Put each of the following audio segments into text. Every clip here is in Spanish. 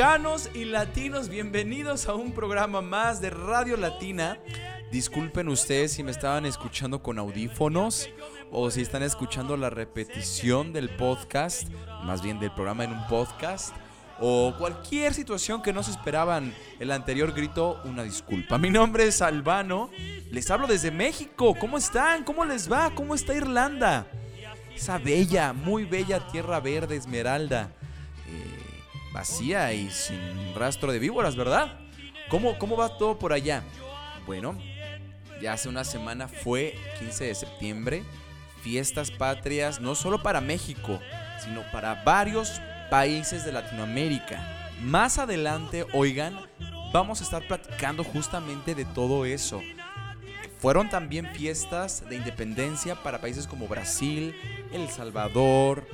Mexicanos y latinos, bienvenidos a un programa más de Radio Latina. Disculpen ustedes si me estaban escuchando con audífonos o si están escuchando la repetición del podcast, más bien del programa en un podcast, o cualquier situación que no se esperaban el anterior grito, una disculpa. Mi nombre es Albano, les hablo desde México. ¿Cómo están? ¿Cómo les va? ¿Cómo está Irlanda? Esa bella, muy bella tierra verde esmeralda, eh, vacía y sin rastro de víboras, ¿verdad? ¿Cómo, ¿Cómo va todo por allá? Bueno, ya hace una semana fue 15 de septiembre, fiestas patrias no solo para México, sino para varios países de Latinoamérica. Más adelante, oigan, vamos a estar platicando justamente de todo eso. Fueron también fiestas de independencia para países como Brasil, El Salvador,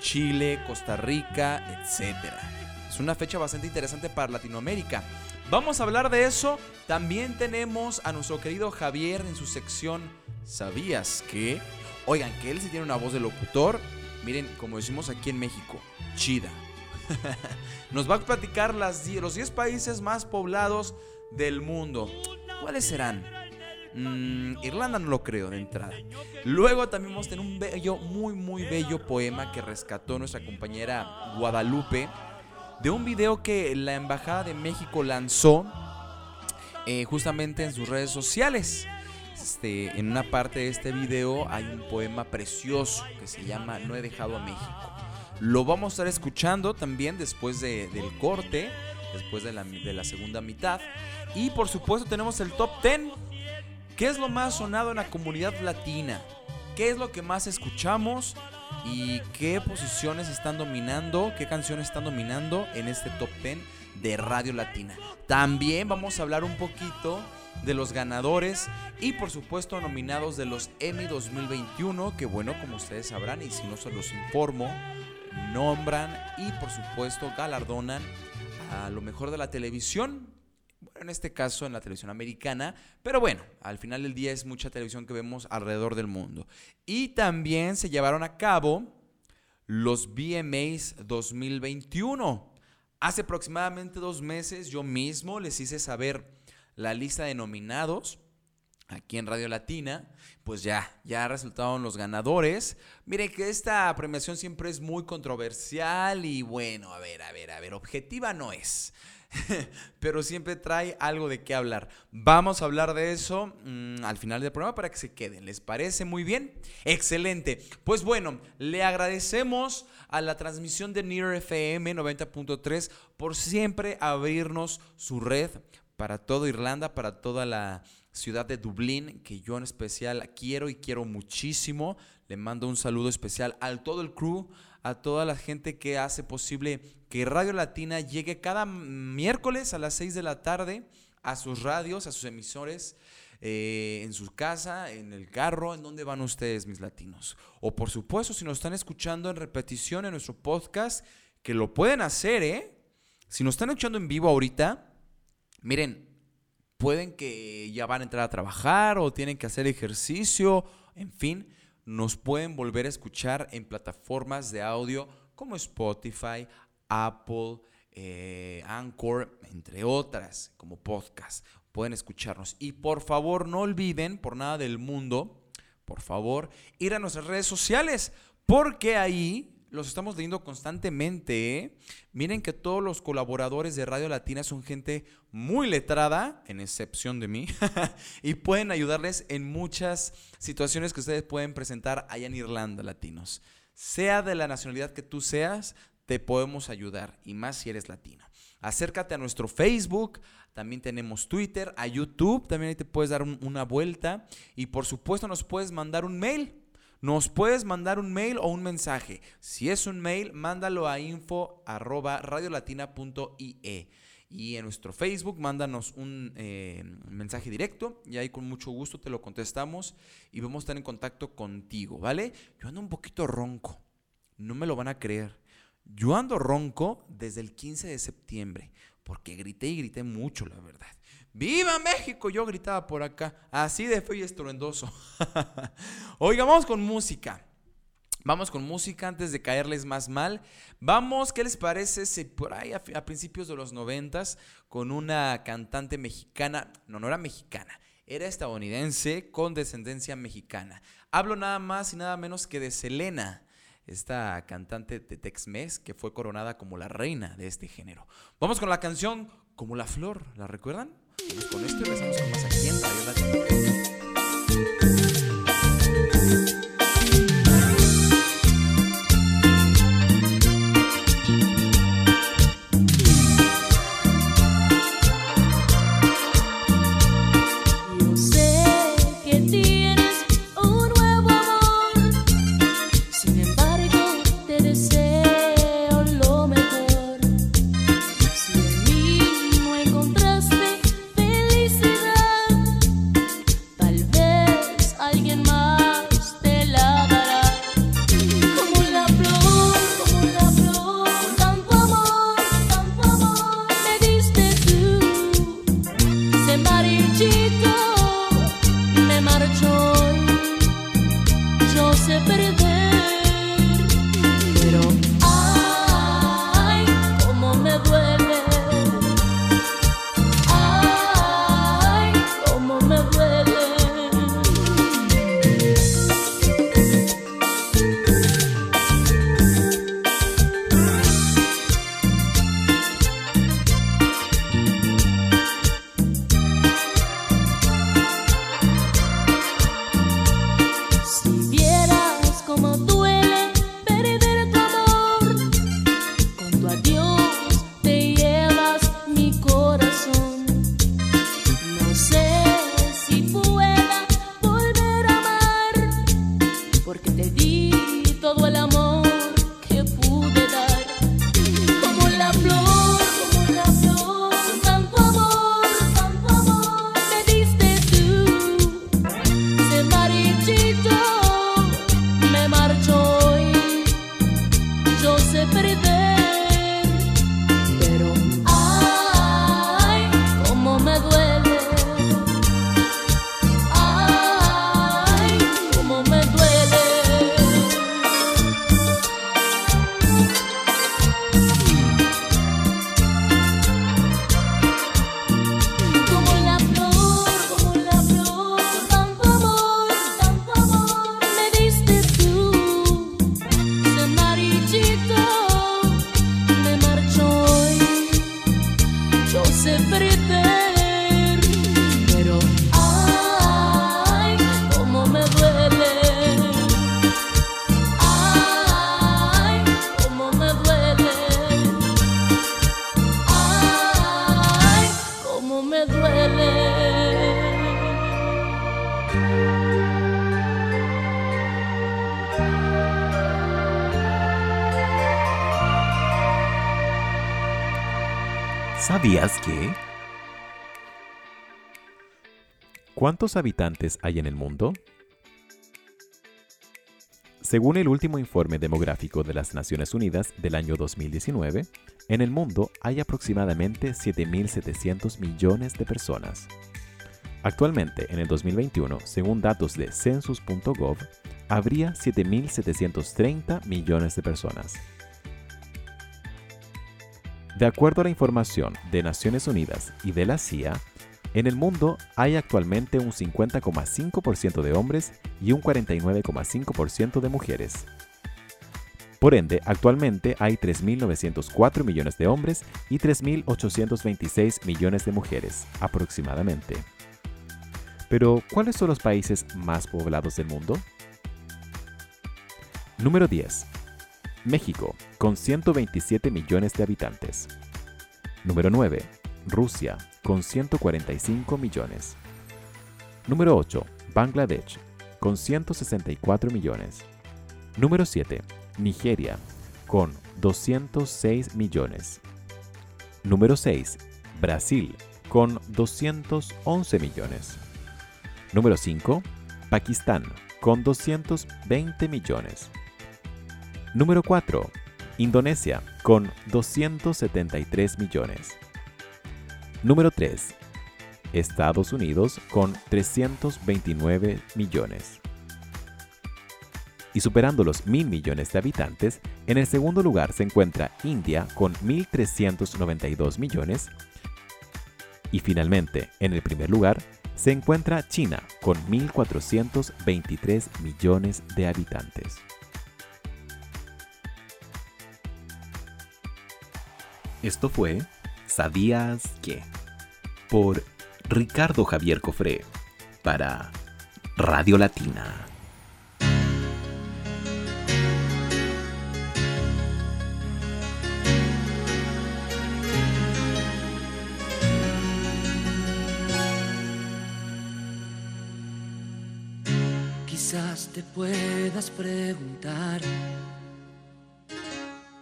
Chile, Costa Rica, etc. Es una fecha bastante interesante para Latinoamérica. Vamos a hablar de eso. También tenemos a nuestro querido Javier en su sección ¿Sabías que? Oigan, que él sí tiene una voz de locutor. Miren, como decimos aquí en México, chida. Nos va a platicar las, los 10 países más poblados del mundo. ¿Cuáles serán? Mm, Irlanda no lo creo de entrada. Luego también vamos a tener un bello, muy, muy bello poema que rescató nuestra compañera Guadalupe de un video que la Embajada de México lanzó eh, justamente en sus redes sociales. Este, en una parte de este video hay un poema precioso que se llama No he dejado a México. Lo vamos a estar escuchando también después de- del corte, después de la, de la segunda mitad. Y por supuesto tenemos el top 10. ¿Qué es lo más sonado en la comunidad latina? ¿Qué es lo que más escuchamos? ¿Y qué posiciones están dominando? ¿Qué canciones están dominando en este top 10 de Radio Latina? También vamos a hablar un poquito de los ganadores y por supuesto nominados de los Emmy 2021, que bueno, como ustedes sabrán y si no se los informo, nombran y por supuesto galardonan a lo mejor de la televisión. En este caso en la televisión americana, pero bueno, al final del día es mucha televisión que vemos alrededor del mundo. Y también se llevaron a cabo los VMAs 2021. Hace aproximadamente dos meses yo mismo les hice saber la lista de nominados aquí en Radio Latina, pues ya, ya resultaron los ganadores. Mire que esta premiación siempre es muy controversial y bueno, a ver, a ver, a ver, objetiva no es. Pero siempre trae algo de qué hablar. Vamos a hablar de eso mm, al final del programa para que se queden. ¿Les parece muy bien? Excelente. Pues bueno, le agradecemos a la transmisión de Near FM 90.3 por siempre abrirnos su red para toda Irlanda, para toda la ciudad de Dublín, que yo en especial quiero y quiero muchísimo. Le mando un saludo especial a todo el crew, a toda la gente que hace posible que Radio Latina llegue cada miércoles a las 6 de la tarde a sus radios, a sus emisores, eh, en su casa, en el carro, en dónde van ustedes, mis latinos. O por supuesto, si nos están escuchando en repetición en nuestro podcast, que lo pueden hacer, ¿eh? Si nos están escuchando en vivo ahorita, miren, pueden que ya van a entrar a trabajar o tienen que hacer ejercicio, en fin, nos pueden volver a escuchar en plataformas de audio como Spotify, Apple, eh, Anchor, entre otras, como podcast. Pueden escucharnos. Y por favor, no olviden, por nada del mundo, por favor, ir a nuestras redes sociales, porque ahí los estamos leyendo constantemente. ¿eh? Miren que todos los colaboradores de Radio Latina son gente muy letrada, en excepción de mí, y pueden ayudarles en muchas situaciones que ustedes pueden presentar allá en Irlanda, latinos. Sea de la nacionalidad que tú seas, te podemos ayudar, y más si eres latino. Acércate a nuestro Facebook, también tenemos Twitter, a YouTube, también ahí te puedes dar una vuelta, y por supuesto nos puedes mandar un mail nos puedes mandar un mail o un mensaje. Si es un mail, mándalo a info Y en nuestro Facebook, mándanos un eh, mensaje directo y ahí con mucho gusto te lo contestamos y vamos a estar en contacto contigo, ¿vale? Yo ando un poquito ronco, no me lo van a creer. Yo ando ronco desde el 15 de septiembre porque grité y grité mucho, la verdad. ¡Viva México! Yo gritaba por acá, así de feo y estruendoso. Oiga, vamos con música. Vamos con música antes de caerles más mal. Vamos, ¿qué les parece si por ahí a, principios de los noventas con una cantante mexicana, no, no era mexicana, era estadounidense con descendencia mexicana. Hablo nada más y nada menos que de Selena, esta cantante de Tex-Mex que fue coronada como la reina de este género. Vamos con la canción Como la Flor, ¿la recuerdan? Vamos con esto regresamos con más aquí en Radio ¿Sabías que? ¿Cuántos habitantes hay en el mundo? Según el último informe demográfico de las Naciones Unidas del año 2019, en el mundo hay aproximadamente 7.700 millones de personas. Actualmente, en el 2021, según datos de census.gov, habría 7.730 millones de personas. De acuerdo a la información de Naciones Unidas y de la CIA, en el mundo hay actualmente un 50,5% de hombres y un 49,5% de mujeres. Por ende, actualmente hay 3.904 millones de hombres y 3.826 millones de mujeres, aproximadamente. Pero, ¿cuáles son los países más poblados del mundo? Número 10. México, con 127 millones de habitantes. Número 9. Rusia, con 145 millones. Número 8. Bangladesh, con 164 millones. Número 7. Nigeria, con 206 millones. Número 6. Brasil, con 211 millones. Número 5. Pakistán, con 220 millones. Número 4. Indonesia, con 273 millones. Número 3. Estados Unidos, con 329 millones. Y superando los mil millones de habitantes, en el segundo lugar se encuentra India con 1.392 millones. Y finalmente, en el primer lugar, se encuentra China con 1.423 millones de habitantes. Esto fue ¿Sabías qué? Por Ricardo Javier Cofré para Radio Latina. Quizás te puedas preguntar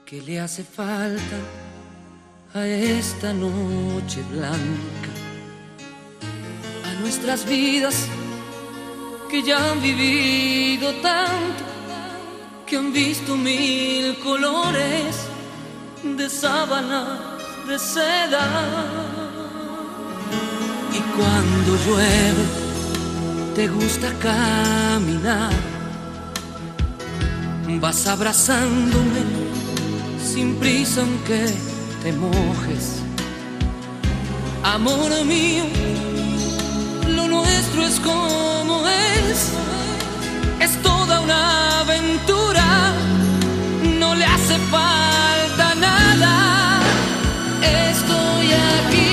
qué le hace falta a esta noche blanca, a nuestras vidas que ya han vivido tanto, que han visto mil colores de sábana, de seda. Y cuando llueve, te gusta caminar, vas abrazándome sin prisa aunque te mojes. Amor mío, lo nuestro es como es, es toda una aventura, no le hace falta nada, estoy aquí.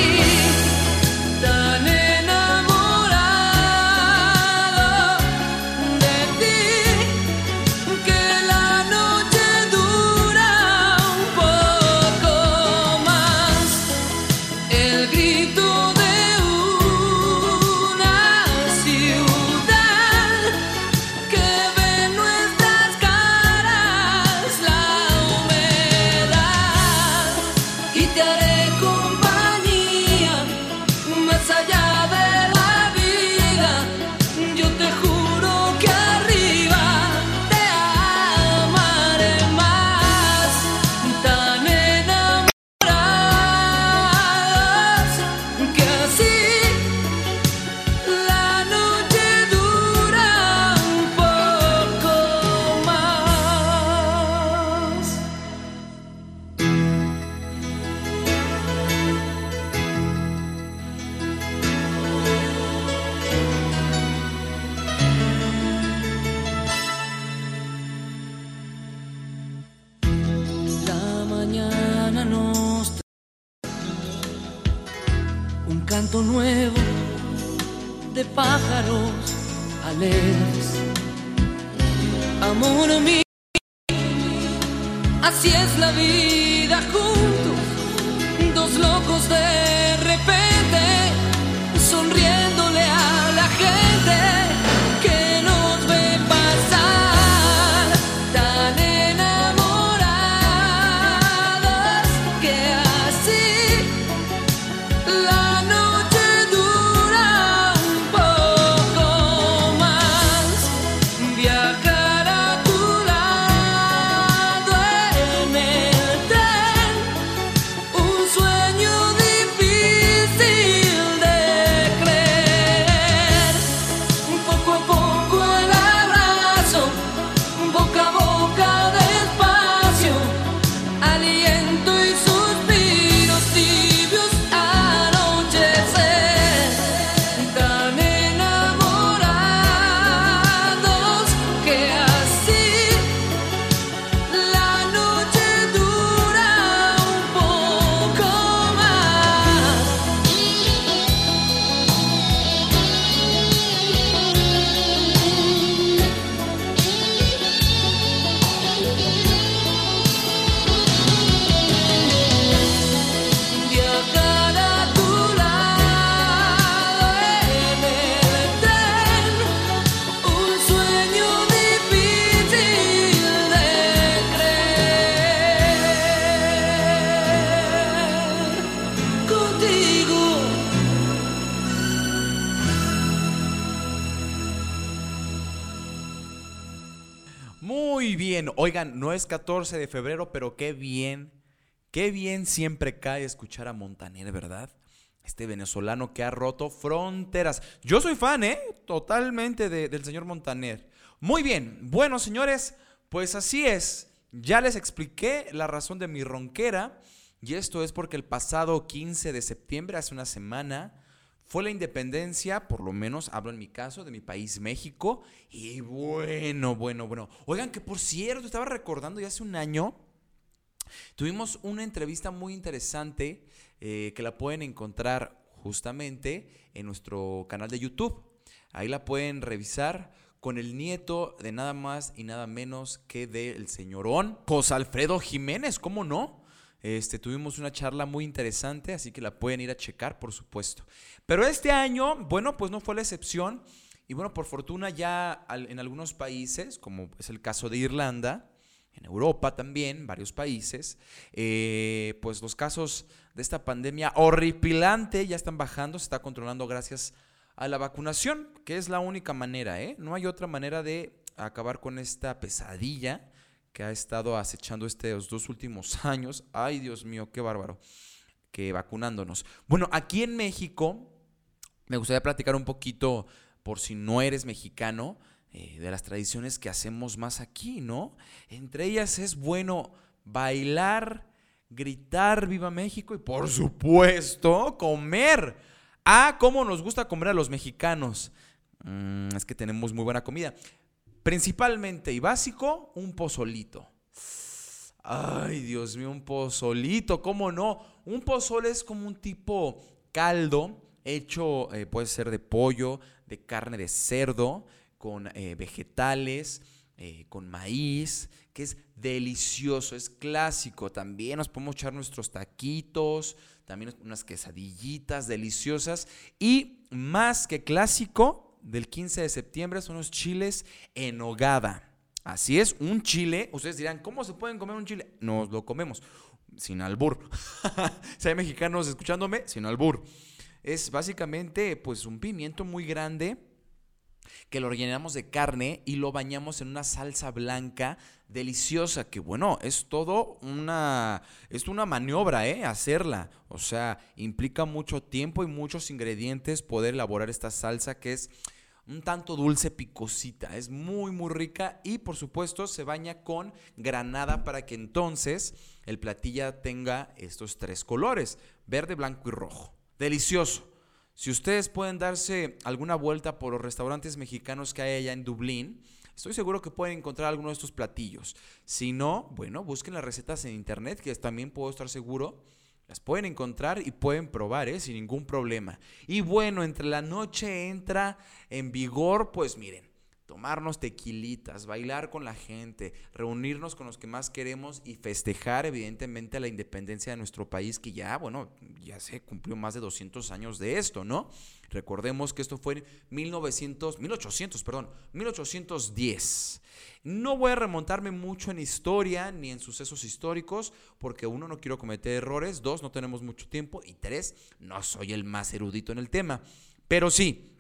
Es 14 de febrero, pero qué bien, qué bien siempre cae escuchar a Montaner, ¿verdad? Este venezolano que ha roto fronteras. Yo soy fan, ¿eh? Totalmente de- del señor Montaner. Muy bien. Bueno, señores, pues así es. Ya les expliqué la razón de mi ronquera. Y esto es porque el pasado 15 de septiembre, hace una semana, fue la independencia, por lo menos hablo en mi caso, de mi país México. Y bueno, bueno, bueno. Oigan, que por cierto, estaba recordando ya hace un año, tuvimos una entrevista muy interesante eh, que la pueden encontrar justamente en nuestro canal de YouTube. Ahí la pueden revisar con el nieto de nada más y nada menos que del señorón José Alfredo Jiménez, ¿cómo no? Este, tuvimos una charla muy interesante, así que la pueden ir a checar, por supuesto. Pero este año, bueno, pues no fue la excepción. Y bueno, por fortuna ya en algunos países, como es el caso de Irlanda, en Europa también, varios países, eh, pues los casos de esta pandemia horripilante ya están bajando, se está controlando gracias a la vacunación, que es la única manera, ¿eh? No hay otra manera de acabar con esta pesadilla que ha estado acechando estos dos últimos años. Ay, Dios mío, qué bárbaro, que vacunándonos. Bueno, aquí en México, me gustaría platicar un poquito, por si no eres mexicano, eh, de las tradiciones que hacemos más aquí, ¿no? Entre ellas es bueno bailar, gritar Viva México y por supuesto comer. Ah, cómo nos gusta comer a los mexicanos. Mm, es que tenemos muy buena comida. Principalmente y básico, un pozolito. Ay, Dios mío, un pozolito, ¿cómo no? Un pozole es como un tipo caldo hecho, eh, puede ser de pollo, de carne de cerdo, con eh, vegetales, eh, con maíz, que es delicioso, es clásico. También nos podemos echar nuestros taquitos, también unas quesadillitas deliciosas. Y más que clásico, del 15 de septiembre son los chiles en hogada. Así es, un chile. Ustedes dirán, ¿cómo se pueden comer un chile? Nos lo comemos sin albur. si hay mexicanos escuchándome, sin albur. Es básicamente pues un pimiento muy grande que lo rellenamos de carne y lo bañamos en una salsa blanca deliciosa, que bueno, es todo una, es una maniobra, ¿eh? Hacerla. O sea, implica mucho tiempo y muchos ingredientes poder elaborar esta salsa que es un tanto dulce picosita, es muy muy rica y por supuesto se baña con granada para que entonces el platilla tenga estos tres colores, verde, blanco y rojo. Delicioso. Si ustedes pueden darse alguna vuelta por los restaurantes mexicanos que hay allá en Dublín, estoy seguro que pueden encontrar alguno de estos platillos. Si no, bueno, busquen las recetas en internet, que también puedo estar seguro. Las pueden encontrar y pueden probar, ¿eh? sin ningún problema. Y bueno, entre la noche entra en vigor, pues miren, tomarnos tequilitas, bailar con la gente, reunirnos con los que más queremos y festejar evidentemente la independencia de nuestro país que ya, bueno, ya se cumplió más de 200 años de esto, ¿no? Recordemos que esto fue en 1900, 1800, perdón, 1810. No voy a remontarme mucho en historia ni en sucesos históricos porque uno, no quiero cometer errores, dos, no tenemos mucho tiempo y tres, no soy el más erudito en el tema. Pero sí,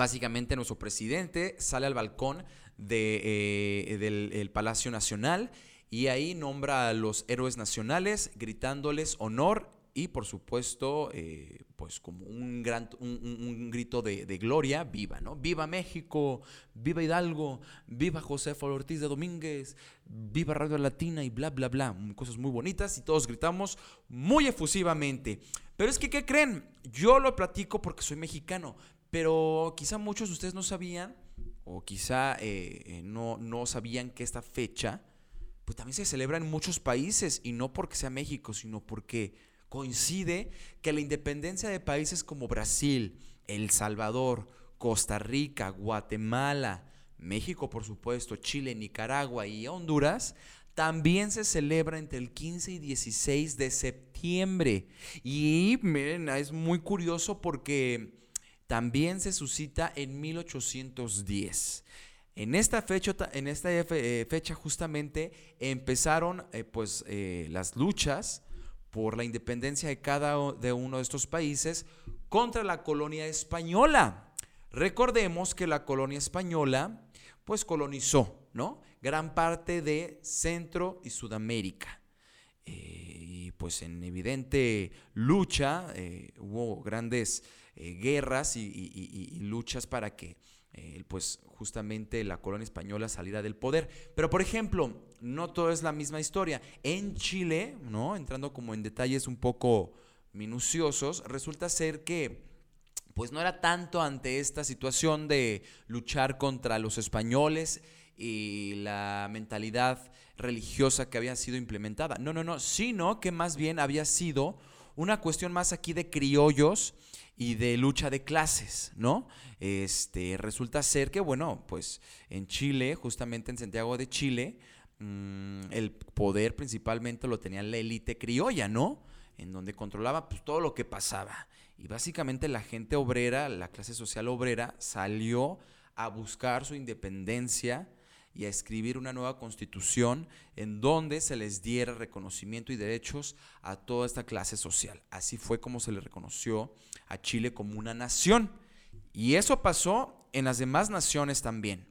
Básicamente nuestro presidente sale al balcón eh, del el Palacio Nacional y ahí nombra a los héroes nacionales gritándoles honor y por supuesto eh, pues como un, gran, un, grito de, gloria, viva, ¿no? Viva México, viva Hidalgo, viva Josefa Ortiz de Domínguez, viva Radio Latina y bla, bla, bla. Cosas muy bonitas y todos gritamos muy efusivamente. Pero es que, ¿qué creen? Yo lo platico porque soy mexicano, pero quizá muchos de ustedes no sabían, o quizá eh, eh, no, no sabían que esta fecha, pues también se celebra en muchos países, y no porque sea México, sino porque coincide que la independencia de países como Brasil, El Salvador, Costa Rica, Guatemala, México, por supuesto, Chile, Nicaragua y Honduras, también se celebra entre el 15 y 16 de septiembre. Y miren, es muy curioso porque también se suscita en 1810. En esta fecha, en esta eh, fe- fecha justamente empezaron eh, pues, eh, las luchas por la independencia de cada de uno de estos países contra la colonia española. Recordemos que la colonia española pues colonizó, ¿no? Gran parte de Centro y Sudamérica. Y pues en evidente lucha hubo grandes eh, guerras y, luchas para que eh, pues justamente la colonia española saliera del poder. Pero por ejemplo, no todo es la misma historia. En Chile, ¿no? Entrando como en detalles un poco minuciosos, resulta ser que pues no era tanto ante esta situación de luchar contra los españoles y la mentalidad religiosa que había sido implementada. No, no, no, sino que más bien había sido una cuestión más aquí de criollos y de lucha de clases, ¿no? Este, resulta ser que, bueno, pues en Chile, justamente en Santiago de Chile, mm, el poder principalmente lo tenía la élite criolla, ¿no? En donde controlaba pues, todo lo que pasaba. Y básicamente la gente obrera, la clase social obrera, salió a buscar su independencia y a escribir una nueva constitución en donde se les diera reconocimiento y derechos a toda esta clase social. Así fue como se le reconoció a Chile como una nación. Y eso pasó en las demás naciones también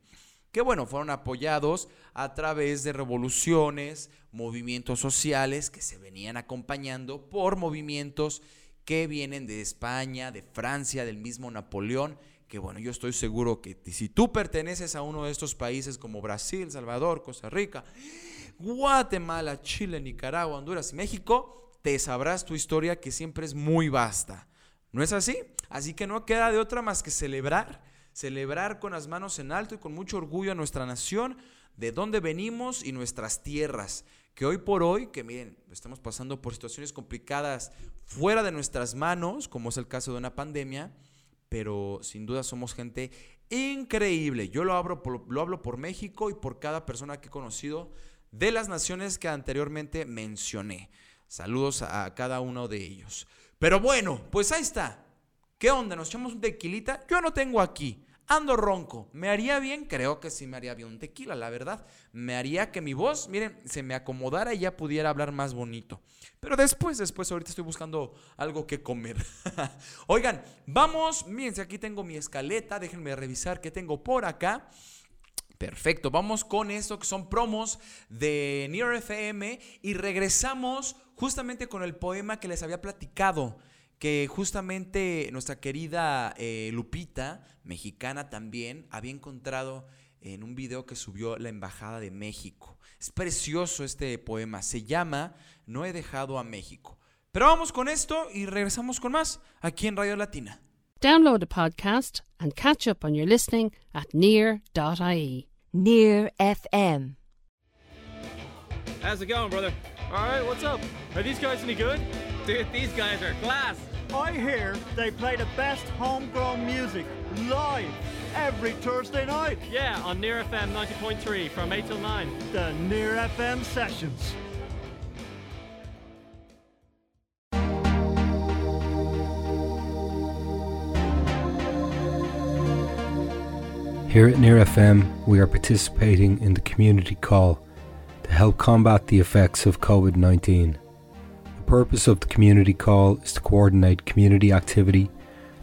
que bueno, fueron apoyados a través de revoluciones, movimientos sociales que se venían acompañando por movimientos que vienen de España, de Francia, del mismo Napoleón, que bueno, yo estoy seguro que si tú perteneces a uno de estos países como Brasil, Salvador, Costa Rica, Guatemala, Chile, Nicaragua, Honduras y México, te sabrás tu historia que siempre es muy vasta. ¿No es así? Así que no queda de otra más que celebrar, celebrar con las manos en alto y con mucho orgullo a nuestra nación, de dónde venimos y nuestras tierras. Que hoy por hoy, que miren, estamos pasando por situaciones complicadas fuera de nuestras manos, como es el caso de una pandemia, pero sin duda somos gente increíble. Yo lo hablo por, lo hablo por México y por cada persona que he conocido de las naciones que anteriormente mencioné. Saludos a cada uno de ellos. Pero bueno, pues ahí está. ¿Qué onda? ¿Nos echamos un tequilita? Yo no tengo aquí. Ando ronco. ¿Me haría bien? Creo que sí me haría bien un tequila, la verdad. Me haría que mi voz, miren, se me acomodara y ya pudiera hablar más bonito. Pero después, después, ahorita estoy buscando algo que comer. Oigan, vamos. Miren, aquí tengo mi escaleta. Déjenme revisar qué tengo por acá. Perfecto, vamos con esto que son promos de Near FM y regresamos justamente con el poema que les había platicado, que justamente nuestra querida eh, Lupita, mexicana también, había encontrado en un video que subió la Embajada de México. Es precioso este poema, se llama No he dejado a México. Pero vamos con esto y regresamos con más aquí en Radio Latina. Download the podcast and catch up on your listening at near.ie. Near FM. How's it going, brother? All right, what's up? Are these guys any good? Dude, these guys are class. I hear they play the best homegrown music live every Thursday night. Yeah, on Near FM 90.3 from 8 till 9. The Near FM sessions. Here at Near FM, we are participating in the community call to help combat the effects of COVID 19. The purpose of the community call is to coordinate community activity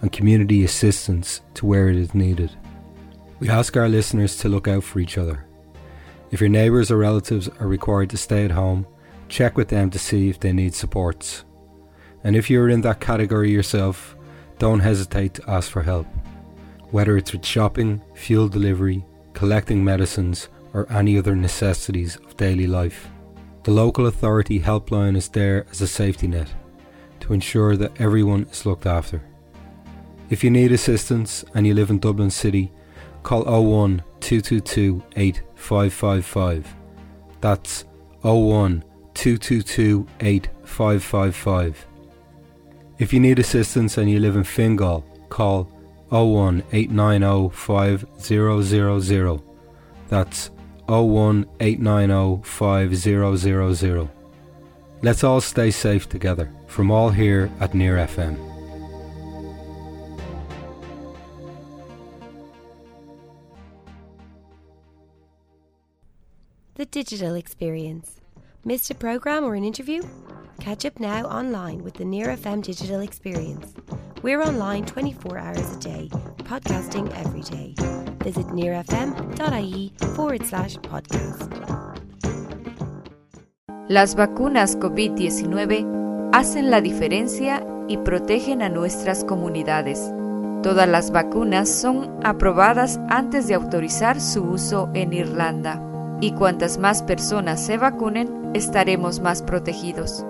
and community assistance to where it is needed. We ask our listeners to look out for each other. If your neighbours or relatives are required to stay at home, check with them to see if they need supports. And if you're in that category yourself, don't hesitate to ask for help whether it's with shopping, fuel delivery, collecting medicines, or any other necessities of daily life. The local authority helpline is there as a safety net to ensure that everyone is looked after. If you need assistance and you live in Dublin City, call 01 222 8555. That's 01 222 8555. If you need assistance and you live in Fingal, call 01 890 5000. That's 01 890 5000. Let's all stay safe together from all here at Near FM. The digital experience. Missed a program or an interview? Catch up now online with the Near FM digital experience. We're online 24 hours a day, podcasting every day. visit nearfm.ie forward slash podcast. Las vacunas COVID-19 hacen la diferencia y protegen a nuestras comunidades. Todas las vacunas son aprobadas antes de autorizar su uso en Irlanda. Y cuantas más personas se vacunen, estaremos más protegidos.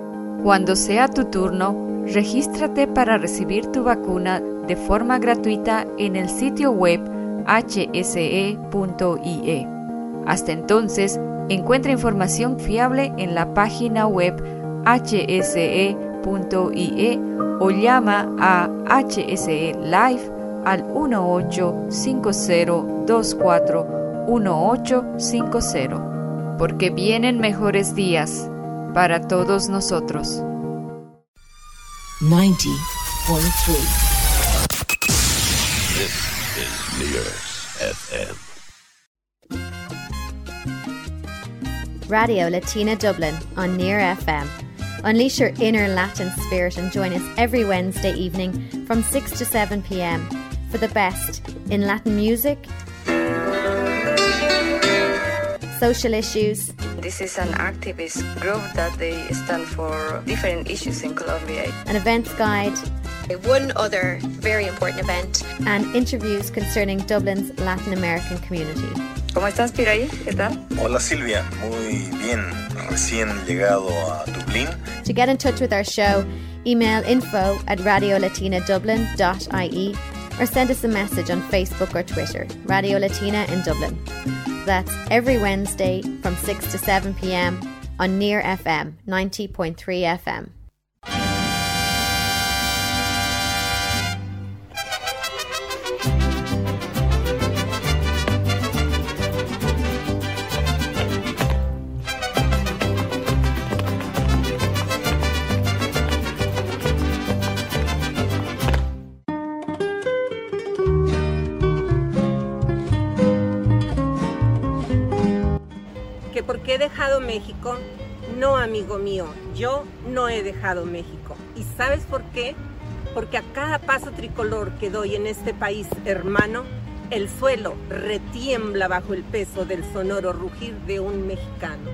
Cuando sea tu turno, regístrate para recibir tu vacuna de forma gratuita en el sitio web hse.ie. Hasta entonces, encuentra información fiable en la página web hse.ie o llama a HSE Live al 1850241850, porque vienen mejores días para todos nosotros. 90.3 This is Near FM. Radio Latina Dublin on Near FM. Unleash your inner Latin spirit and join us every Wednesday evening from 6 to 7 pm for the best in Latin music, social issues, This is an activist group that they stand for different issues in Colombia. an events guide, One other very important event. and interviews concerning Dublin's Latin American community. ¿Cómo estás, Piraí? ¿Qué tal? Hola Silvia, muy bien, recién llegado a Dublín. To get in touch with our show, email info at radiolatinadublin.ie or send us a message on Facebook or Twitter, Radio Latina in Dublin. That's every Wednesday from 6 to 7 pm on Near FM 90.3 FM. Dejado México, no amigo mío, yo no he dejado México. ¿Y sabes por qué? Porque a cada paso tricolor que doy en este país hermano, el suelo retiembla bajo el peso del sonoro rugir de un mexicano.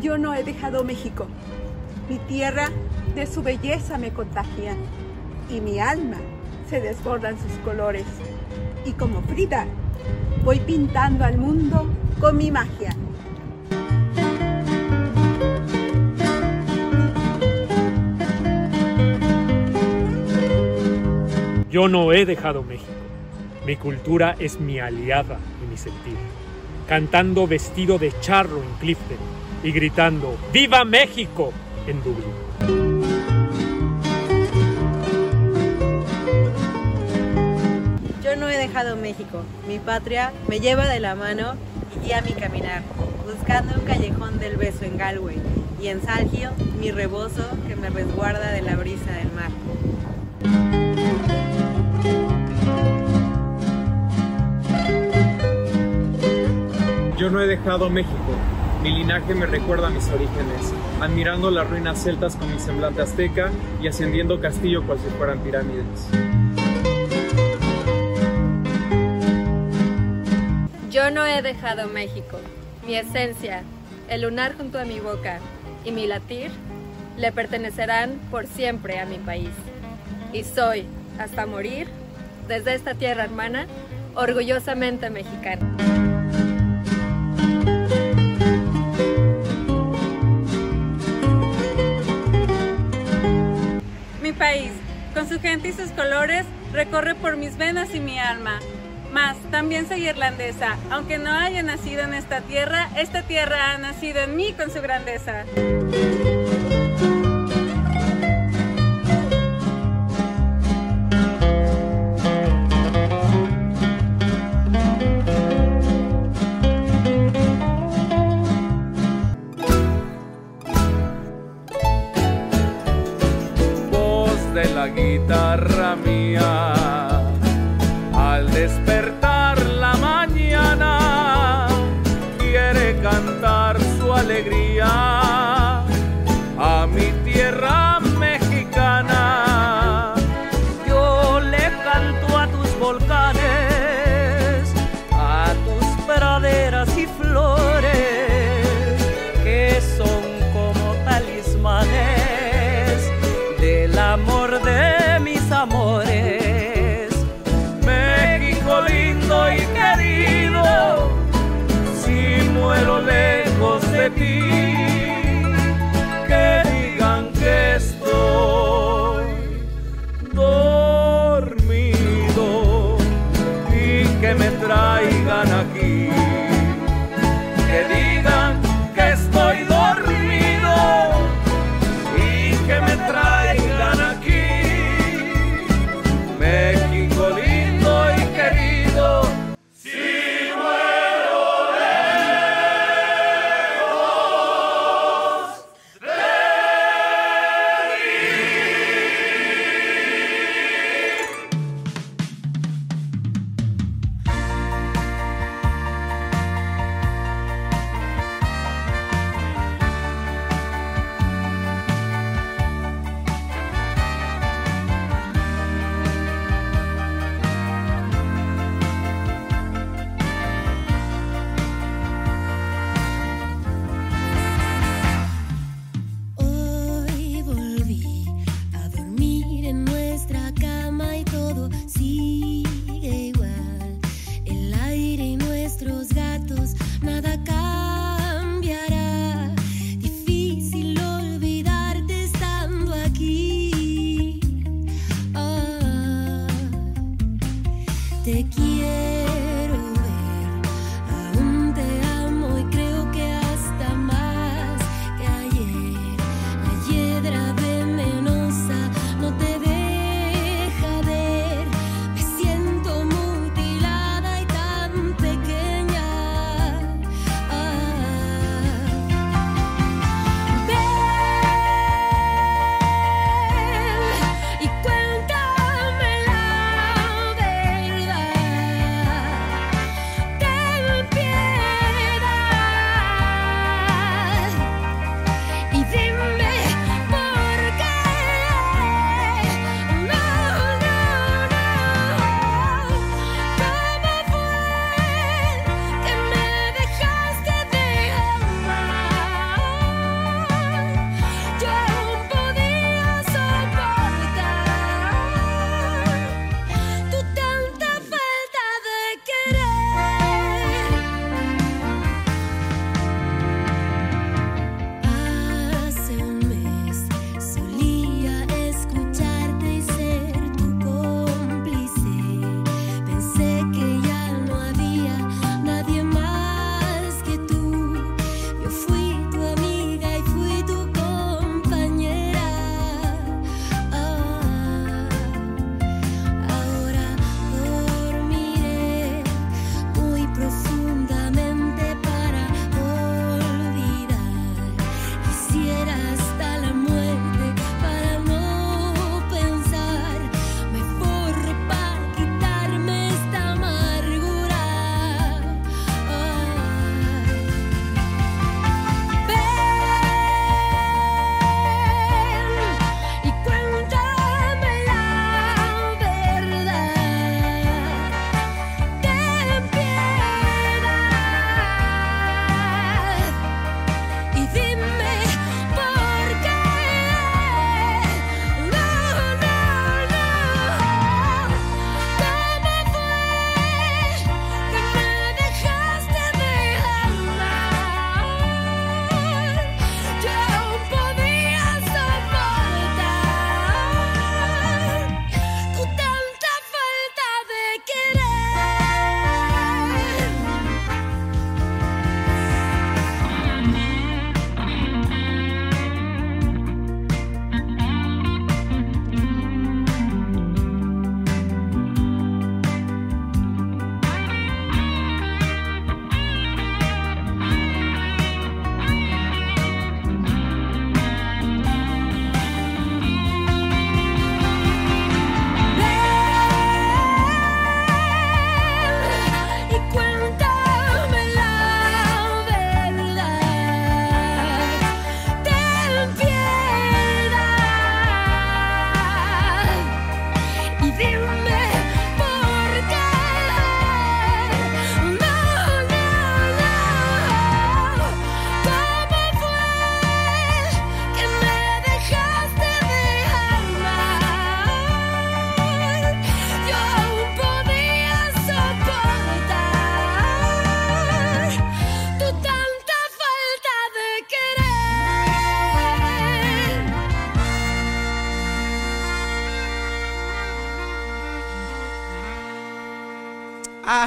Yo no he dejado México. Mi tierra de su belleza me contagia y mi alma se desborda en sus colores. Y como Frida, voy pintando al mundo con mi magia. Yo no he dejado México. Mi cultura es mi aliada y mi sentir. Cantando vestido de charro en Clifton y gritando ¡Viva México! en Dublín. Dejado México. Mi patria me lleva de la mano y guía mi caminar, buscando un callejón del beso en Galway y en Salgio mi rebozo que me resguarda de la brisa del mar. Yo no he dejado México. Mi linaje me recuerda a mis orígenes, admirando las ruinas celtas con mi semblante azteca y ascendiendo castillo cual si fueran pirámides. Yo no he dejado México. Mi esencia, el lunar junto a mi boca y mi latir le pertenecerán por siempre a mi país. Y soy, hasta morir, desde esta tierra hermana, orgullosamente mexicana. Mi país, con su gente y sus colores, recorre por mis venas y mi alma. Mas también soy irlandesa. Aunque no haya nacido en esta tierra, esta tierra ha nacido en mí con su grandeza.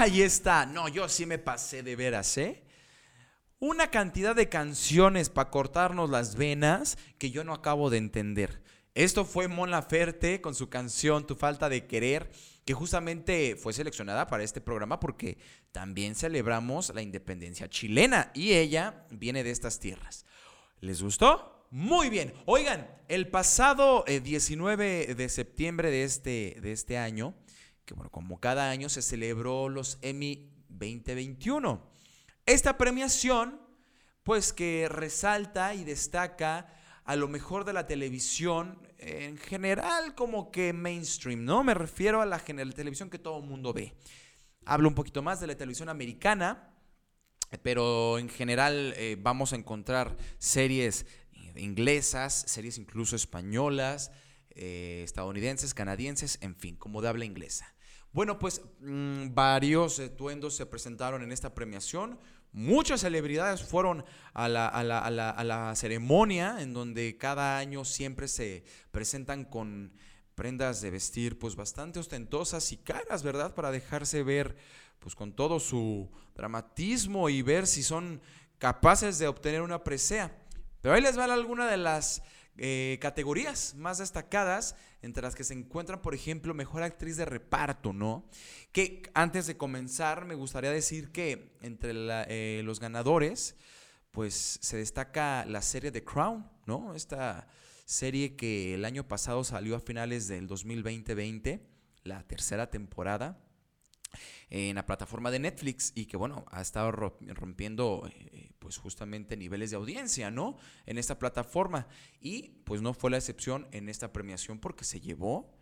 Ahí está. No, yo sí me pasé de veras, ¿eh? Una cantidad de canciones para cortarnos las venas que yo no acabo de entender. Esto fue Mon Laferte con su canción Tu falta de querer, que justamente fue seleccionada para este programa porque también celebramos la independencia chilena y ella viene de estas tierras. ¿Les gustó? Muy bien. Oigan, el pasado eh, 19 de septiembre de este, de este año, que bueno, como cada año se celebró los Emmy 2021. Esta premiación, pues que resalta y destaca a lo mejor de la televisión en general como que mainstream, ¿no? Me refiero a la, gener- televisión que todo el mundo ve. Hablo un poquito más de la televisión americana, pero en general eh, vamos a encontrar series inglesas, series incluso españolas, eh, estadounidenses, canadienses, en fin, como de habla inglesa. Bueno, pues mm, varios atuendos se presentaron en esta premiación. Muchas celebridades fueron a la- a la ceremonia en donde cada año siempre se presentan con prendas de vestir pues bastante ostentosas y caras, ¿verdad? Para dejarse ver pues con todo su dramatismo y ver si son capaces de obtener una presea. Pero ahí les va alguna de las eh, categorías más destacadas, entre las que se encuentran, por ejemplo, mejor actriz de reparto, ¿no? Que antes de comenzar, me gustaría decir que entre eh, los ganadores, pues se destaca la serie The Crown, ¿no? Esta serie que el año pasado salió a finales del 2020, la tercera temporada en la plataforma de Netflix y que bueno, ha estado ro- rompiendo eh, pues justamente niveles de audiencia, ¿no? En esta plataforma y pues no fue la excepción en esta premiación porque se llevó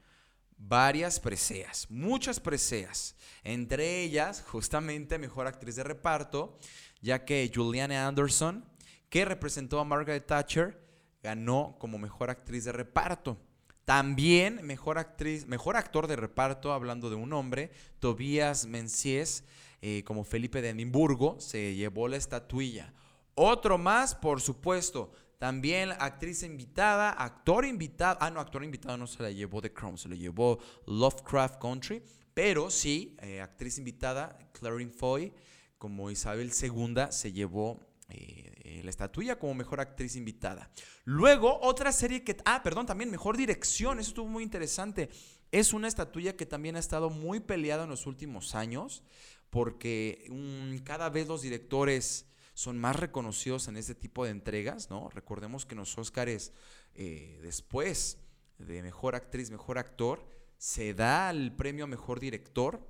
varias preseas, muchas preseas, entre ellas justamente mejor actriz de reparto, ya que Juliana Anderson, que representó a Margaret Thatcher, ganó como mejor actriz de reparto. También mejor actriz, mejor actor de reparto, hablando de un hombre, Tobias Menzies, eh, como Felipe de Edimburgo, se llevó la estatuilla. Otro más, por supuesto, también actriz invitada, actor invitado, ah no, actor invitado no se la llevó The Crown, se la llevó Lovecraft Country, pero sí, eh, actriz invitada, Clarín Foy, como Isabel II, se llevó eh, la estatuilla como mejor actriz invitada. Luego, otra serie que. Ah, perdón, también mejor dirección. Eso estuvo muy interesante. Es una estatuilla que también ha estado muy peleada en los últimos años. Porque mm, cada vez los directores son más reconocidos en este tipo de entregas, ¿no? Recordemos que en los Óscares, eh, después de mejor actriz, mejor actor, se da el premio a mejor director.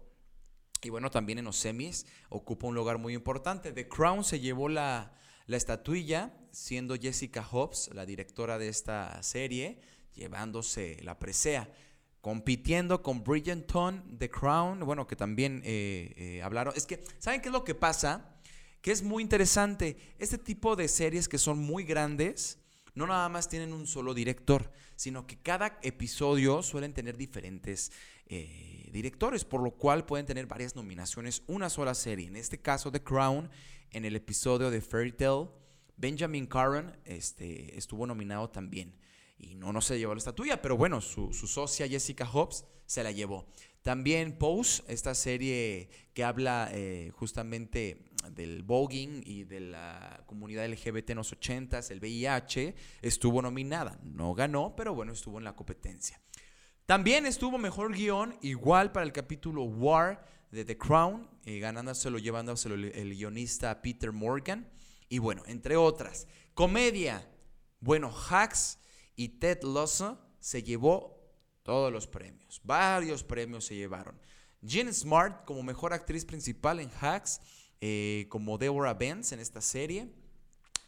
Y bueno, también en los semis ocupa un lugar muy importante. The Crown se llevó la, la estatuilla, siendo Jessica Hobbs la directora de esta serie, llevándose la presea. Compitiendo con Bridgerton, The Crown, bueno, que también eh, eh, hablaron. Es que, ¿saben qué es lo que pasa? Que es muy interesante. Este tipo de series que son muy grandes, no nada más tienen un solo director, sino que cada episodio suelen tener diferentes eh, directores, por lo cual pueden tener varias nominaciones una sola serie. En este caso, The Crown, en el episodio de Fairy Tale, Benjamin Caron este, estuvo nominado también. Y no, no se llevó la estatuilla, pero bueno, su, su socia Jessica Hobbs se la llevó. También Pose, esta serie que habla eh, justamente del voguing y de la comunidad LGBT en los 80s, el VIH, estuvo nominada. No ganó, pero bueno, estuvo en la competencia. También estuvo mejor guion, igual para el capítulo War de The Crown, eh, ganándoselo, llevándoselo el, guionista Peter Morgan. Y bueno, entre otras, comedia. Bueno, Hacks y Ted Lasso se llevó todos los premios. Varios premios se llevaron. Jean Smart como mejor actriz principal en Hacks, eh, como Deborah Benz en esta serie.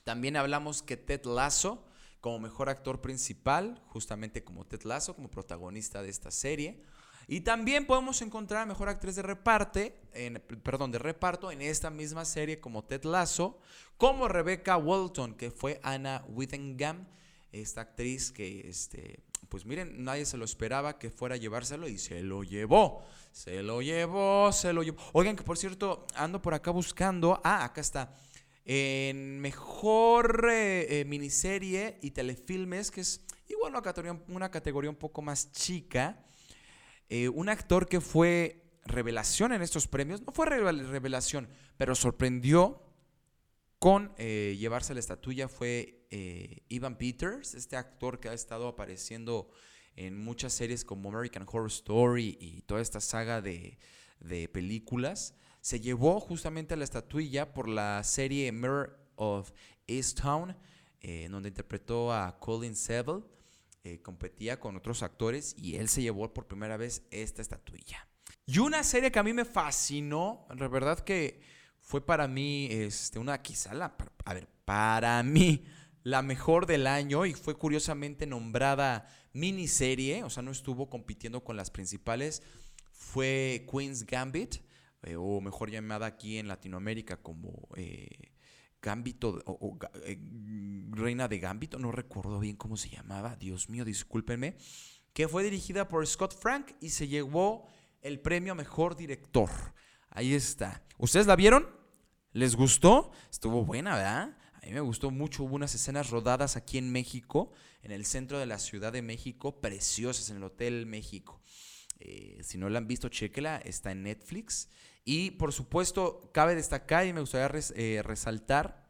También hablamos que Ted Lasso como mejor actor principal, justamente como Ted Lasso, como protagonista de esta serie. Y también podemos encontrar a mejor actriz de reparte, perdón, de reparto en esta misma serie como Ted Lasso, como Rebecca Walton, que fue Anna Whittingham, esta actriz que, este, pues miren, nadie se lo esperaba que fuera a llevárselo y se lo llevó. Se lo llevó, se lo llevó. Oigan, que por cierto, ando por acá buscando. Ah, acá está. En mejor eh, eh, miniserie y telefilmes, que es igual una categoría, una categoría un poco más chica. Eh, un actor que fue revelación en estos premios, no fue revel- revelación, pero sorprendió con llevarse la estatuilla fue Ivan Peters, este actor que ha estado apareciendo en muchas series como American Horror Story y toda esta saga de, de películas. Se llevó justamente la estatuilla por la serie Mirror of Easttown, eh, donde interpretó a Colin Seville. Eh, competía con otros actores y él se llevó por primera vez esta estatuilla. Y una serie que a mí me fascinó, la verdad que fue para mí este, una quizá la, a ver, para mí la mejor del año y fue curiosamente nombrada miniserie, o sea, no estuvo compitiendo con las principales, fue Queen's Gambit, eh, o mejor llamada aquí en Latinoamérica como eh, Gambito, o, eh, Reina de Gambito, no recuerdo bien cómo se llamaba, Dios mío, discúlpenme, que fue dirigida por Scott Frank y se llevó el premio a Mejor Director. Ahí está. ¿Ustedes la vieron? ¿Les gustó? Estuvo buena, ¿verdad? A mí me gustó mucho, hubo unas escenas rodadas aquí en México, en el centro de la Ciudad de México, preciosas, en el Hotel México. Eh, si no la han visto, chequela, está en Netflix. Y por supuesto, cabe destacar y me gustaría eh, resaltar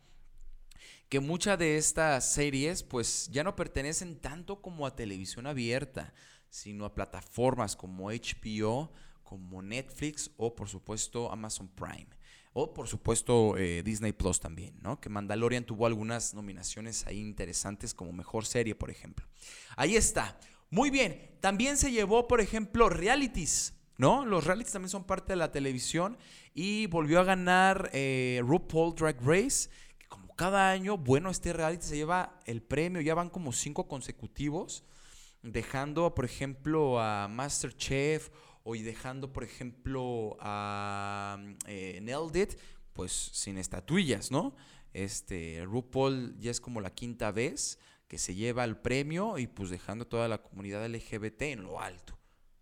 que muchas de estas series pues ya no pertenecen tanto como a televisión abierta, sino a plataformas como HBO, como Netflix o por supuesto Amazon Prime. O por supuesto eh, Disney Plus también, ¿no? Que Mandalorian tuvo algunas nominaciones ahí interesantes como mejor serie, por ejemplo. Ahí está. Muy bien. También se llevó, por ejemplo, realities, ¿no? Los realities también son parte de la televisión y volvió a ganar eh, RuPaul Drag Race. que Como cada año, bueno, este reality se lleva el premio, ya van como cinco consecutivos, dejando, por ejemplo, a MasterChef o y dejando, por ejemplo, a eh, Nailed It, pues sin estatuillas, ¿no? Este, RuPaul ya es como la quinta vez que se lleva el premio y pues dejando toda la comunidad LGBT en lo alto.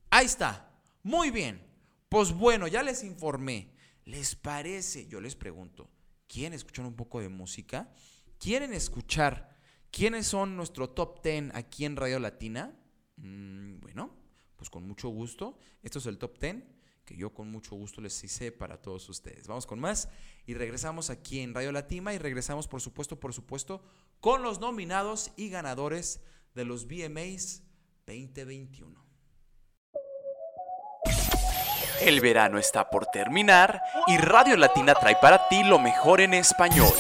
Ahí está. Muy bien. Pues bueno, ya les informé. ¿Les parece? Yo les pregunto, ¿quieren escuchar un poco de música? ¿Quieren escuchar quiénes son nuestro top 10 aquí en Radio Latina? Mm, bueno, pues con mucho gusto. Esto es el top 10 que yo con mucho gusto les hice para todos ustedes. Vamos con más y regresamos aquí en Radio Latina y regresamos por supuesto, por supuesto, con los nominados y ganadores de los VMAs 2021. El verano está por terminar y Radio Latina trae para ti lo mejor en español.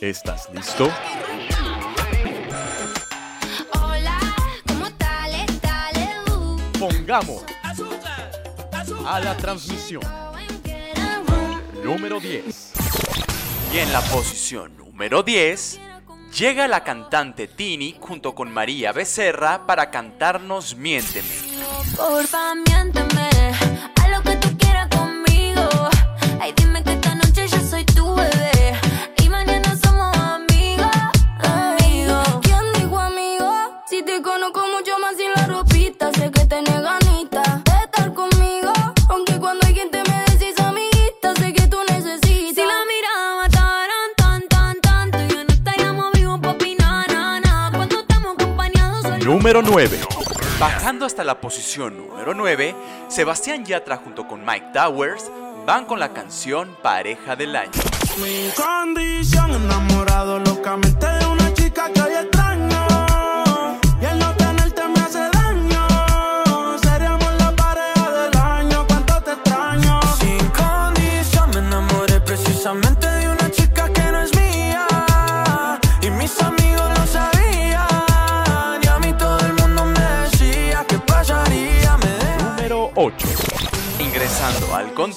¿Estás listo? Hola, ¿cómo tal? Dale. Pongamos a la transmisión número 10. Y en la posición número 10 llega la cantante Tini junto con María Becerra para cantarnos Miénteme. Porfa, miénteme a lo que tú quieras conmigo. Ay, dime que Número 9. Bajando hasta la posición número 9, Sebastián Yatra junto con Mike Towers van con la canción Pareja del Año. Mi condición enamorado locamente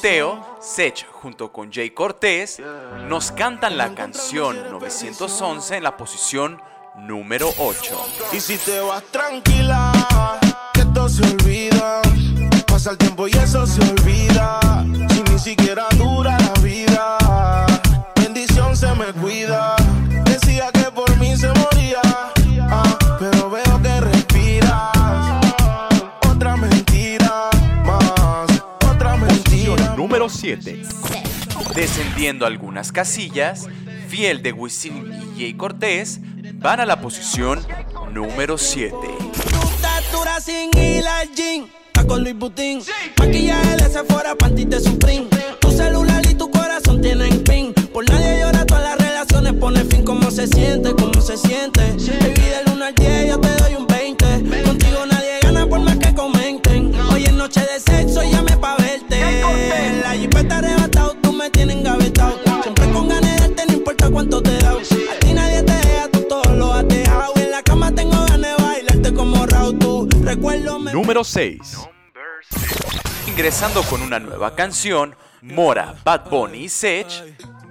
Conteo, Sech junto con Jay Cortés nos cantan la canción 911 en la posición número 8. Y si te vas tranquila, que esto se olvida. Pasa el tiempo y eso se olvida. Si ni siquiera dura la vida, bendición se me cuida. Decía que por mí se moría, Número 7. Descendiendo algunas casillas, Fiel de Wisin y Jay Cortés van a la posición número 7. Estatura sin con Luis Butín. Maquillaje de Sephora, panty de Supreme. Tu celular y tu corazón tienen pin. Por nadie llora, todas las relaciones pone fin. ¿Cómo se siente? ¿Cómo se siente? Baby, del 1 al 10 yo te doy un 20. Contigo nadie gana por más que comenten. Hoy es noche de sexo, llame pa' verte. Número 6. Ingresando con una nueva canción, Mora, Bad Bunny y Sech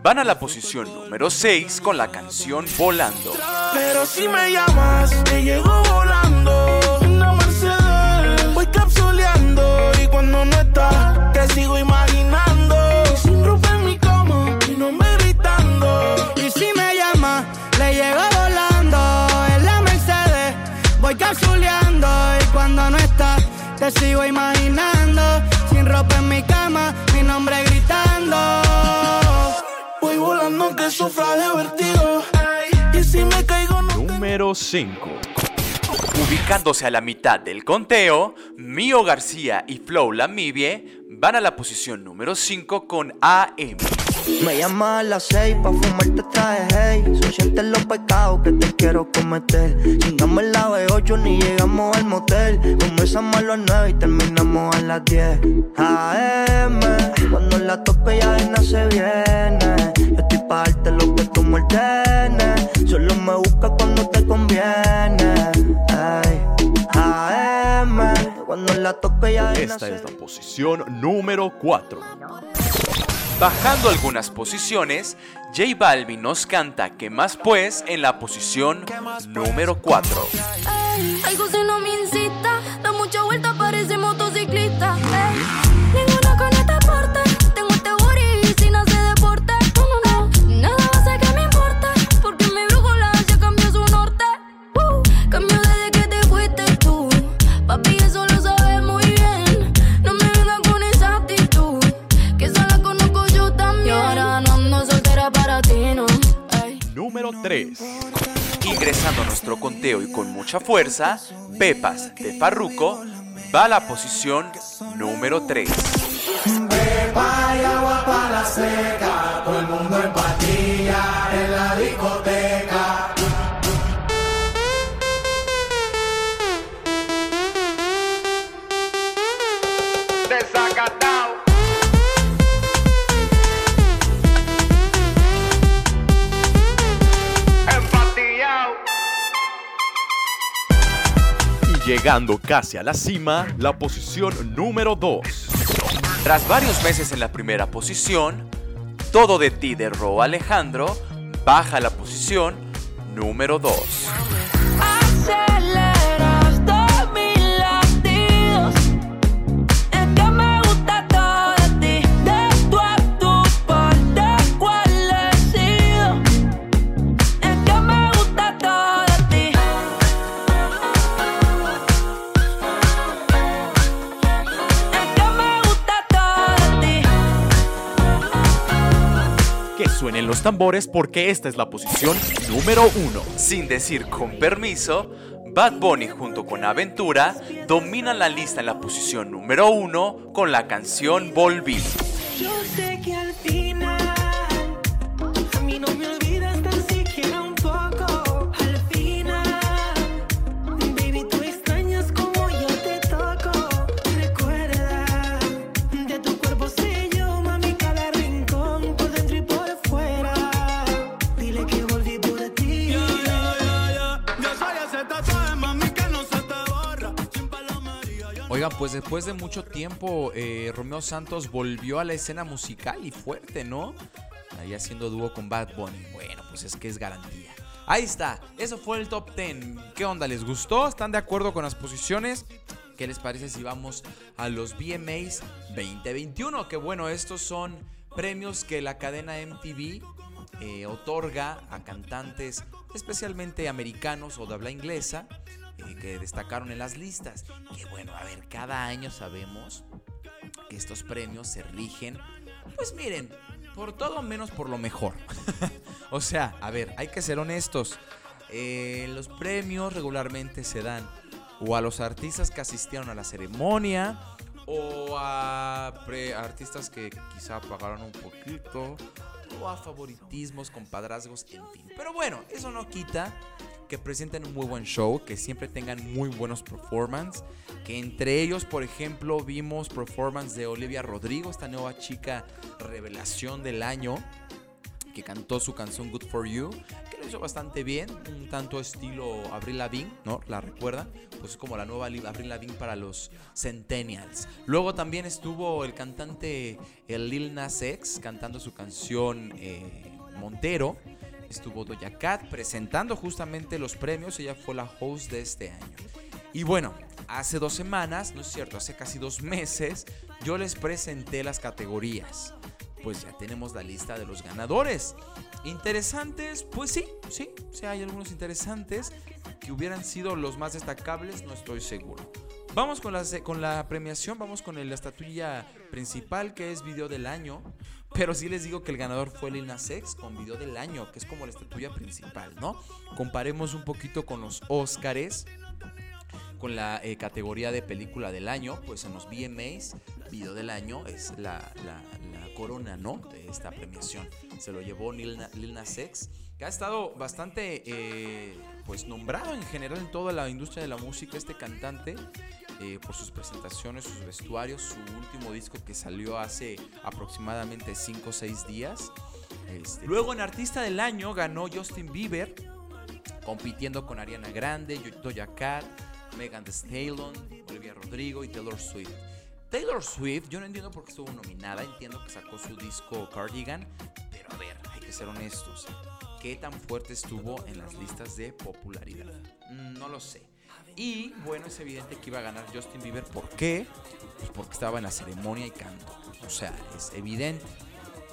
van a la posición número 6 con la canción Volando. Pero si me llamas, te llego volando. Una Mercedes, voy capsuleando. Y cuando no estás, te sigo imaginando. Y sin ropa en mi cama, mi nombre gritando. Y si me llama, le llego volando en la Mercedes. Voy capsuleando te sigo imaginando. Sin ropa en mi cama, mi nombre gritando. Voy que sufra de vertigo. Y si me caigo, no Número 5. Ubicándose a la mitad del conteo, Mio García y Flow Lamibie van a la posición número 5 con AM. Me llama a las seis pa' fumarte traje hey. Son siete los pecados que te quiero cometer. Chingamos la B8 ni llegamos al motel. Comenzamos a las nueve y terminamos a las 10 AM Cuando la tope ya de nada se viene. Yo estoy pa' darte lo que tú me ordenes. Solo me busca cuando te conviene Ay, AM Cuando la tope ya Esta se es la posición número 4. Bajando algunas posiciones, J Balvin nos canta que más pues en la posición número 4. 3. Ingresando a nuestro conteo y con mucha fuerza, Pepas de Farruko va a la posición número 3. Hay agua para la seca, todo el mundo en patilla en la discoteca. Llegando casi a la cima, la posición número 2. Tras varios meses en la primera posición, Todo de ti de Ro Alejandro baja a la posición número 2. Suenen los tambores porque esta es la posición número 1. Sin decir con permiso, Bad Bunny junto con Aventura dominan la lista en la posición número 1 con la canción Volví. Pues después de mucho tiempo, eh, Romeo Santos volvió a la escena musical y fuerte, ¿no? Ahí haciendo dúo con Bad Bunny. Bueno, pues es que es garantía. Ahí está, eso fue el top 10. ¿Qué onda? ¿Les gustó? ¿Están de acuerdo con las posiciones? ¿Qué les parece si vamos a los VMAs 2021? Que bueno, estos son premios que la cadena MTV eh, otorga a cantantes, especialmente americanos o de habla inglesa, eh, que destacaron en las listas. Que bueno, a ver, cada año sabemos que estos premios se rigen, pues miren, por todo menos por lo mejor. o sea, a ver, hay que ser honestos. Eh, los premios regularmente se dan o a los artistas que asistieron a la ceremonia o a pre- artistas que quizá pagaron un poquito o a favoritismos, compadrazgos, en fin. Pero bueno, eso no quita que presenten un muy buen show, que siempre tengan muy buenos performances, que entre ellos, por ejemplo, vimos performance de Olivia Rodrigo, esta nueva chica revelación del año, que cantó su canción Good For You, que lo hizo bastante bien, un tanto estilo Avril Lavigne, ¿no? ¿La recuerdan? Pues es como la nueva Avril Lavigne para los Centennials. Luego también estuvo el cantante Lil Nas X cantando su canción eh, Montero. Estuvo Doja Cat presentando justamente los premios, ella fue la host de este año. Y bueno, hace dos semanas, no es cierto, hace casi dos meses, yo les presenté las categorías pues ya tenemos la lista de los ganadores. Interesantes, pues sí, sí, sí hay algunos interesantes. que hubieran sido los más destacables, no estoy seguro. Vamos con la, con la premiación, vamos con la estatuilla principal que es video del año. Pero sí les digo que el ganador fue Lil Nas X con video del año, que es como la estatuilla principal, ¿no? Comparemos un poquito con los Óscares, con la eh, categoría de película del año, pues en los VMAs, video del año es la, la- corona, ¿no? De esta premiación. Se lo llevó Lil Nas X, que ha estado bastante, eh, pues nombrado en general en toda la industria de la música, este cantante, eh, por sus presentaciones, sus vestuarios, su último disco que salió hace aproximadamente 5 o 6 días. Este, luego en Artista del Año ganó Justin Bieber, compitiendo con Ariana Grande, Doja Cat, Megan Thee Stallion, Olivia Rodrigo y Taylor Swift. Taylor Swift, yo no entiendo por qué estuvo nominada, entiendo que sacó su disco Cardigan, pero a ver, hay que ser honestos. ¿Qué tan fuerte estuvo en las listas de popularidad? Mm, No lo sé. Y bueno, es evidente que iba a ganar Justin Bieber. ¿Por qué? Pues porque estaba en la ceremonia y cantó. O sea, es evidente.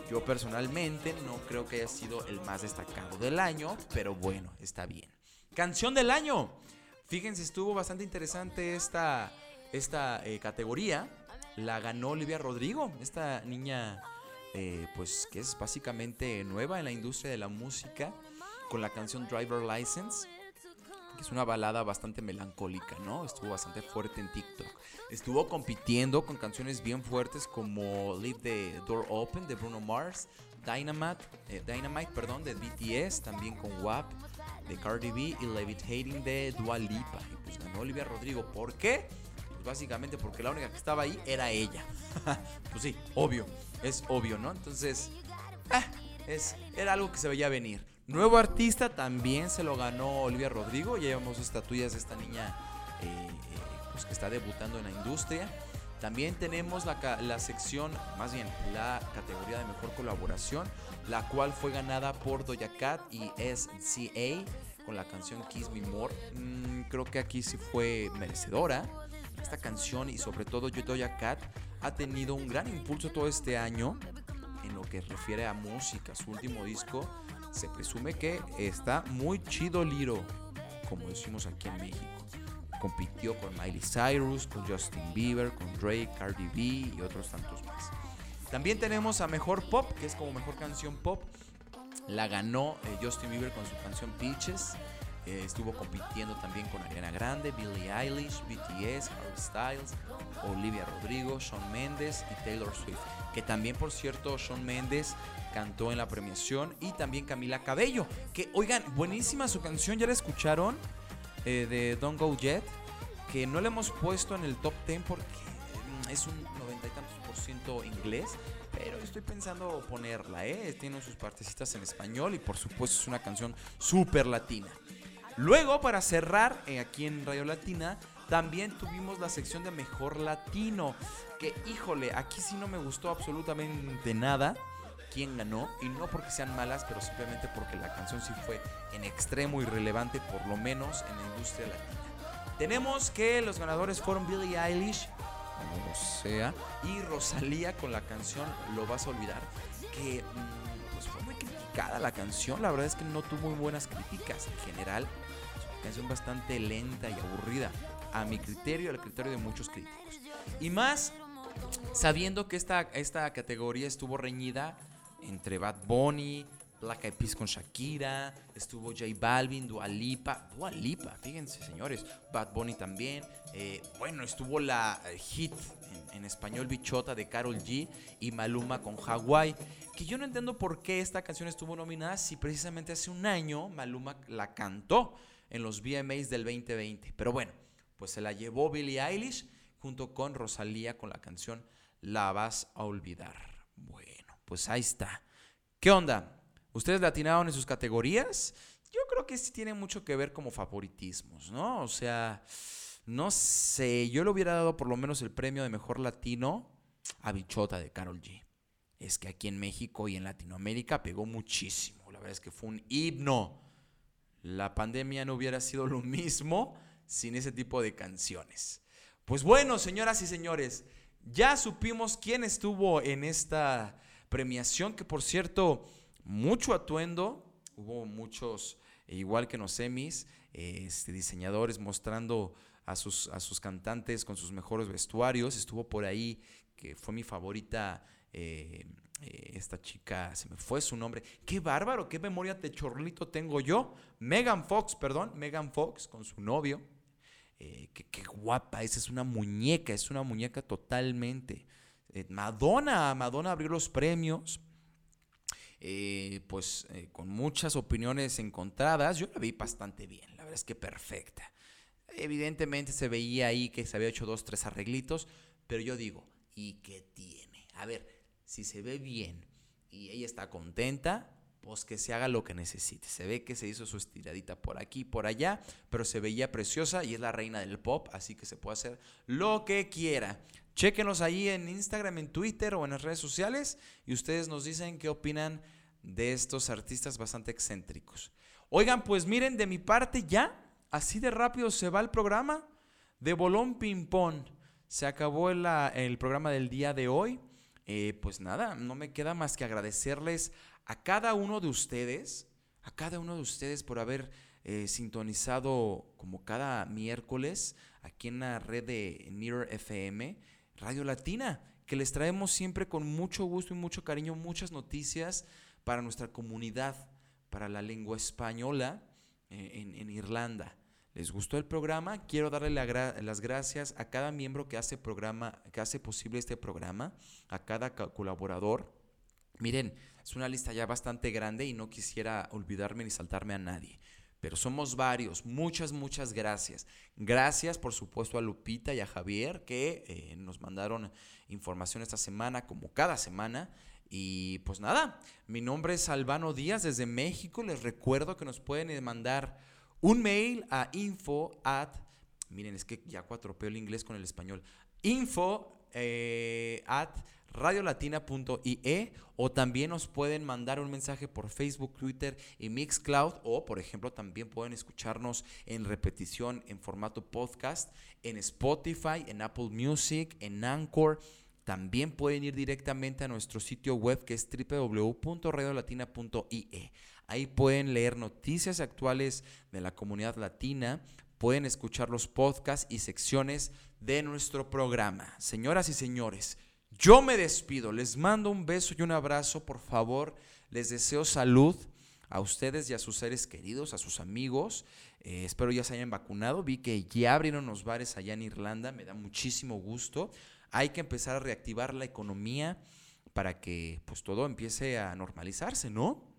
Yo personalmente no creo que haya sido el más destacado del año, pero bueno, está bien. Canción del año. Fíjense, estuvo bastante interesante esta, esta eh, categoría. La ganó Olivia Rodrigo, esta niña eh, pues que es básicamente nueva en la industria de la música, con la canción Driver License que es una balada bastante melancólica, ¿no? Estuvo bastante fuerte en TikTok. Estuvo compitiendo con canciones bien fuertes como Leave the Door Open de Bruno Mars, Dynamite, eh, Dynamite perdón, de BTS, también con WAP de Cardi B y Levitating de Dua Lipa. Y pues ganó Olivia Rodrigo. ¿Por qué? Pues básicamente porque la única que estaba ahí era ella. pues sí, obvio, es obvio, ¿no? Entonces, ah, es, era algo que se veía venir. Nuevo artista también se lo ganó Olivia Rodrigo. Ya llevamos estatuillas de esta niña eh, eh, pues que está debutando en la industria. También tenemos la, la sección, más bien la categoría de mejor colaboración, la cual fue ganada por Doja Cat y SCA con la canción Kiss Me More. Mm, creo que aquí sí fue merecedora. Esta canción y sobre todo Doja Cat ha tenido un gran impulso todo este año en lo que refiere a música. Su último disco se presume que está muy chido liro, como decimos aquí en México. Compitió con Miley Cyrus, con Justin Bieber, con Drake, Cardi B y otros tantos más. También tenemos a Mejor Pop, que es como Mejor Canción Pop. La ganó eh, Justin Bieber con su canción Peaches. Eh, estuvo compitiendo también con Ariana Grande, Billie Eilish, BTS, Harry Styles, Olivia Rodrigo, Shawn Mendes y Taylor Swift. Que también, por cierto, Shawn Mendes cantó en la premiación. Y también Camila Cabello. Que, oigan, buenísima su canción, ¿ya la escucharon? Eh, de Don't Go Jet. Que no la hemos puesto en el top 10 porque mm, es un noventa y tantos por ciento inglés. Pero estoy pensando ponerla, ¿eh? Tiene sus partecitas en español y por supuesto es una canción súper latina. Luego, para cerrar, eh, aquí en Radio Latina, también tuvimos la sección de Mejor Latino. Que, híjole, aquí sí no me gustó absolutamente nada quién ganó. Y no porque sean malas, pero simplemente porque la canción sí fue en extremo irrelevante, por lo menos en la industria latina. Tenemos que los ganadores fueron Billie Eilish, como sea, y Rosalía con la canción Lo vas a olvidar. Que mm, pues fue muy criticada la canción. La verdad es que no tuvo muy buenas críticas en general. Es una canción bastante lenta y aburrida. A mi criterio, al criterio de muchos críticos. Y más sabiendo que esta, esta categoría estuvo reñida entre Bad Bunny, Black Eyed con Shakira, estuvo J Balvin, Dua Lipa, Dua Lipa, fíjense señores, Bad Bunny también, eh, bueno, estuvo la eh, hit en, en español bichota de Carol G y Maluma con Hawaii, que yo no entiendo por qué esta canción estuvo nominada si precisamente hace un año Maluma la cantó en los VMAs del 2020, pero bueno, pues se la llevó Billie Eilish junto con Rosalía con la canción La vas a olvidar. Bueno, pues ahí está. ¿Qué onda? ¿Ustedes latinaron en sus categorías? Yo creo que sí tiene mucho que ver como favoritismos, ¿no? O sea, no sé, yo le hubiera dado por lo menos el premio de mejor latino a Bichota de Carol G. Es que aquí en México y en Latinoamérica pegó muchísimo. La verdad es que fue un himno. La pandemia no hubiera sido lo mismo sin ese tipo de canciones. Pues bueno, señoras y señores, ya supimos quién estuvo en esta premiación, que por cierto, mucho atuendo, hubo muchos, e igual que en los semis, eh, este, diseñadores mostrando a sus, a sus cantantes con sus mejores vestuarios. Estuvo por ahí, que fue mi favorita. eh, eh, esta chica, se me fue su nombre. Qué bárbaro, qué memoria de chorlito tengo yo. Megan Fox, perdón, Megan Fox con su novio. Eh, qué, qué guapa, esa es una muñeca, es una muñeca totalmente. Eh, Madonna, Madonna abrió los premios. Eh, pues eh, con muchas opiniones encontradas. Yo la vi bastante bien, la verdad es que perfecta. Evidentemente se veía ahí que se había hecho dos, tres arreglitos, pero yo digo, ¿y qué tiene? A ver, si se ve bien y ella está contenta, pues que se haga lo que necesite. Se ve que se hizo su estiradita por aquí, por allá, pero se veía preciosa y es la reina del pop, así que se puede hacer lo que quiera. Chéquenos ahí en Instagram, en Twitter o en las redes sociales y ustedes nos dicen qué opinan de estos artistas bastante excéntricos. Oigan, pues miren, de mi parte ya, así de rápido se va el programa de Bolón Ping Pong. Se acabó el, ah, el programa del día de hoy. Eh, pues nada, no me queda más que agradecerles a cada uno de ustedes, a cada uno de ustedes por haber eh, sintonizado como cada miércoles aquí en la red de Mirror FM, Radio Latina, que les traemos siempre con mucho gusto y mucho cariño muchas noticias para nuestra comunidad, para la lengua española eh, en, Irlanda. ¿Les gustó el programa? Quiero darle las gracias a cada miembro que hace, programa, que hace posible este programa, a cada ca- colaborador. Miren, es una lista ya bastante grande y no quisiera olvidarme ni saltarme a nadie. Pero somos varios. Muchas, muchas gracias. Gracias, por supuesto, a Lupita y a Javier que eh, nos mandaron información esta semana, como cada semana. Y pues nada, mi nombre es Albano Díaz desde México. Les recuerdo que nos pueden eh, mandar un mail a info at, miren, es que ya cuatropeo el inglés con el español, info eh, at radiolatina.ie o también nos pueden mandar un mensaje por Facebook, Twitter y Mixcloud o por ejemplo también pueden escucharnos en repetición en formato podcast en Spotify, en Apple Music, en Anchor. También pueden ir directamente a nuestro sitio web que es www.radiolatina.ie. Ahí pueden leer noticias actuales de la comunidad latina, pueden escuchar los podcasts y secciones de nuestro programa. Señoras y señores, yo me despido, les mando un beso y un abrazo, por favor, les deseo salud a ustedes y a sus seres queridos, a sus amigos. Eh, espero ya se hayan vacunado. Vi que ya abrieron los bares allá en Irlanda, me da muchísimo gusto. Hay que empezar a reactivar la economía para que pues todo empiece a normalizarse, ¿no?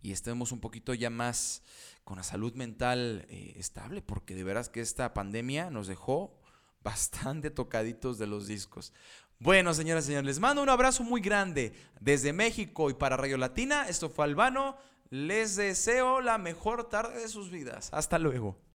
Y estemos un poquito ya más con la salud mental eh, estable, porque de veras que esta pandemia nos dejó bastante tocaditos de los discos. Bueno, señoras y señores, les mando un abrazo muy grande desde México y para Radio Latina. Esto fue Albano. Les deseo la mejor tarde de sus vidas. Hasta luego.